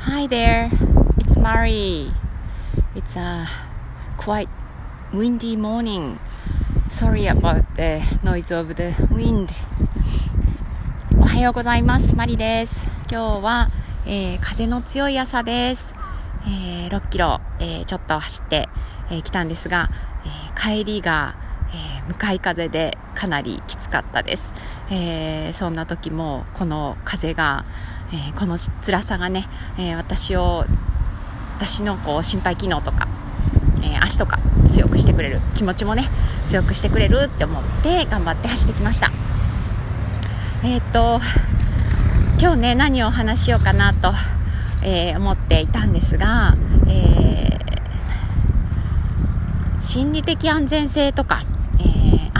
Hi there, it's Mari. It's a quite windy morning. Sorry about the noise of the wind. おはようございます。マリです。今日は、えー風の強い朝です。えー6キロ、えーちょっと走ってき、えーたんですが、えー帰りが、えー向かい風でかなりきつかったです。えーそんな時もこの風が、えーこの辛さがね、えー私を私のこう心肺機能とか、え足とか強くしてくれる気持ちもね強くしてくれるって思って頑張って走ってきました。えーっと今日ね何を話しようかなと、え思っていたんですが、え心理的安全性とか、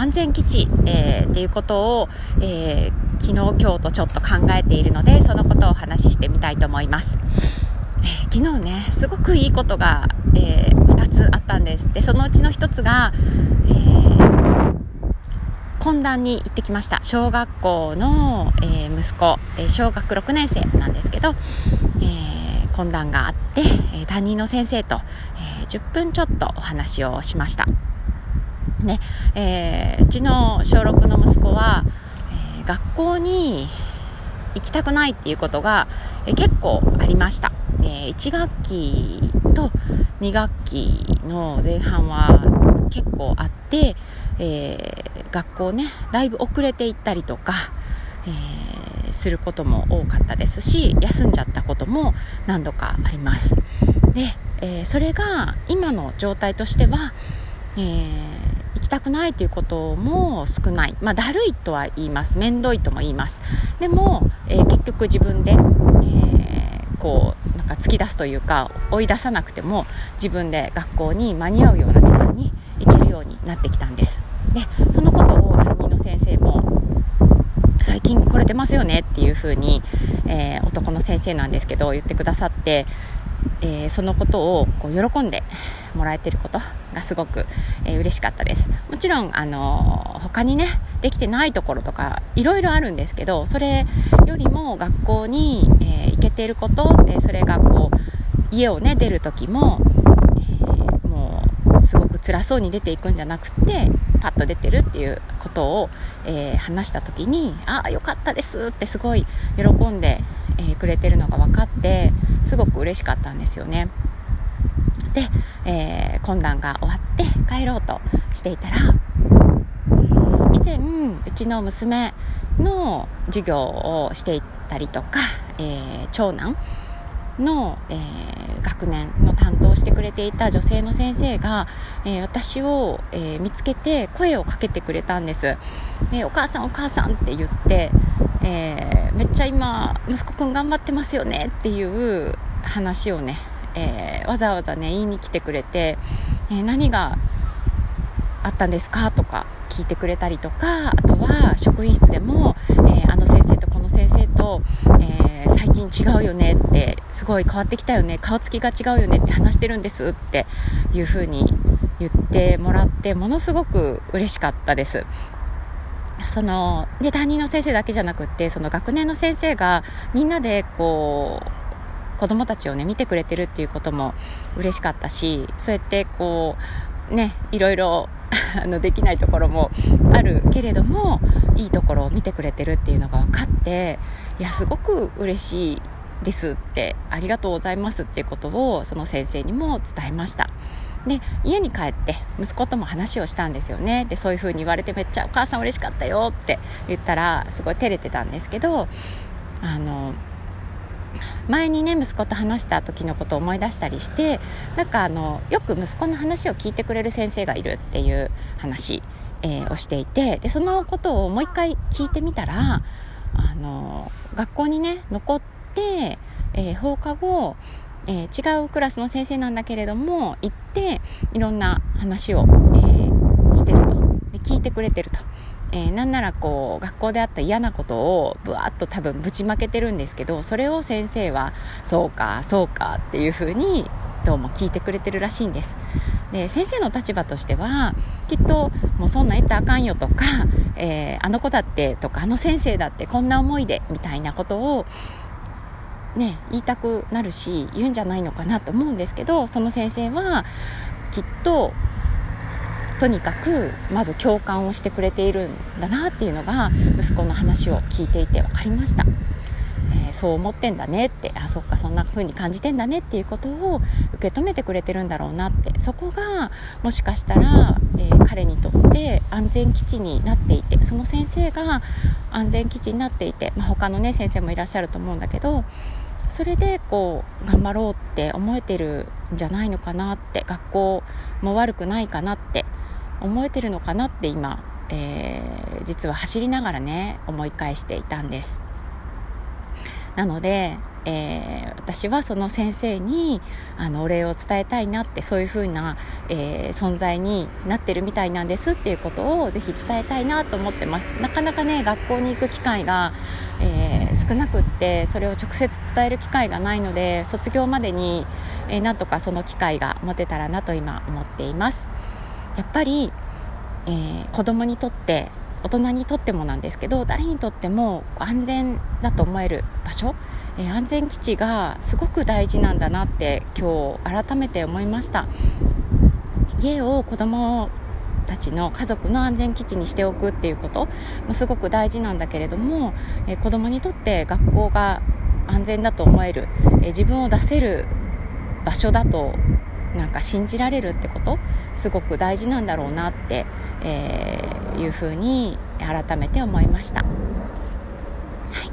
安全基地、えーっていうことを、えー昨日今日とちょっと考えているのでそのことをお話ししてみたいと思います、えー昨日ねすごくいいことが、え2つあったんです。でそのうちの1つが、えー懇談に行ってきました。小学校の、えー息子、え小学6年生なんですけど、えー懇談があって、え担任の先生と、えー10分ちょっとお話をしました。ねえーうちの小6の息子は、えー学校に行きたくないっていうことが、えー結構ありました、え1学期と2学期の前半は結構あって、え学校ねだいぶ遅れていったりとか、えすることも多かったですし休んじゃったことも何度かあります。で、えそれが今の状態としては、えー行きたくないということも少ない、まあ、だるいとは言います。面倒いとも言います。でも、えー結局自分で、えーこうなんか突き出すというか追い出さなくても自分で学校に間に合うような時間に行けるようになってきたんです。でそのことを担任の先生も最近来れてますよねっていうふうに、えー男の先生なんですけど言ってくださって、えそのことをこう喜んでもらえてることがすごく、えー嬉しかったですもちろん、あのー他にねできてないところとかいろいろあるんですけどそれよりも学校に、えー行けてることでそれがこう家をね出る時も、えもうすごく辛そうに出ていくんじゃなくてパッと出てるっていうことを、え話した時に「ああよかったです」ってすごい喜んで、えくれてるのが分かってすごく嬉しかったんですよね。で、えー懇談が終わって帰ろうとしていたら以前うちの娘の授業をしていたりとか、えー長男の、えー学年の担当してくれていた女性の先生が、えー私を、えー見つけて声をかけてくれたんです。でお母さんお母さんって言って、えーめっちゃ今息子くん頑張ってますよねっていう話をね、えーわざわざね言いに来てくれて、えー何があったんですかとか聞いてくれたりとかあとは職員室でも、えーあの先生とこの先生と、えー最近違うよねってすごい変わってきたよね顔つきが違うよねって話してるんですっていう風に言ってもらってものすごく嬉しかったです。そので担任の先生だけじゃなくってその学年の先生がみんなでこう子供たちをね見てくれてるっていうことも嬉しかったしそうやってこうねいろいろあのできないところもあるけれどもいいところを見てくれてるっていうのが分かっていやすごく嬉しいですってありがとうございますっていうことをその先生にも伝えました。で家に帰って息子とも話をしたんですよね。でそういう風に言われてめっちゃお母さん嬉しかったよって言ったらすごい照れてたんですけどあの前にね息子と話した時のことを思い出したりしてなんかあのよく息子の話を聞いてくれる先生がいるっていう話、えーをしていてでそのことをもう一回聞いてみたらあの学校にね残って、えー放課後、えー違うクラスの先生なんだけれども行っていろんな話を、えしてるとで聞いてくれてると。えーなんならこう学校であった嫌なことをぶわっと多分ぶちまけてるんですけどそれを先生はそうかそうかっていうふうにどうも聞いてくれてるらしいんです。で先生の立場としてはきっともうそんなん言ったらあかんよとか、えーあの子だってとかあの先生だってこんな思いでみたいなことをね言いたくなるし言うんじゃないのかなと思うんですけどその先生はきっととにかくまず共感をしてくれているんだなっていうのが息子の話を聞いていて分かりました。えー、そう思ってんだねってあそっかそんな風に感じてんだねっていうことを受け止めてくれてるんだろうなってそこがもしかしたら、えー、彼にとって安全基地になっていてその先生が安全基地になっていて、まあ、他のね先生もいらっしゃると思うんだけどそれでこう頑張ろうって思えてるんじゃないのかなって学校も悪くないかなって思えてるのかなって今、えー、実は走りながらね思い返していたんです。なので、えー、私はその先生にあのお礼を伝えたいなってそういう風な、えー、存在になってるみたいなんですっていうことをぜひ伝えたいなと思ってますなかなかね学校に行く機会が、えー、少なくってそれを直接伝える機会がないので卒業までに、えー、なんとかその機会が持てたらなと今思っていますやっぱり、えー、子供にとって大人にとってもなんですけど誰にとっても安全だと思える場所、えー、安全基地がすごく大事なんだなって今日改めて思いました。家を子供たちの家族の安全基地にしておくっていうこともすごく大事なんだけれども、えー、子供にとって学校が安全だと思える、えー、自分を出せる場所だとなんか信じられるってこと？すごく大事なんだろうなって、えー、いうふうに改めて思いました、はい。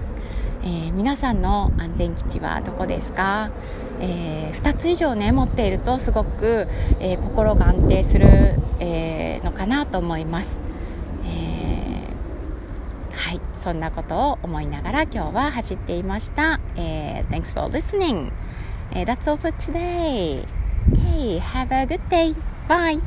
えー、皆さんの安全基地はどこですか、えー、2つ以上ね持っているとすごく、えー、心が安定する、えー、のかなと思います、えー、はい。そんなことを思いながら今日は走っていました、えー、Thanks for listening、えー、That's all for today Okay, have a good day. Bye.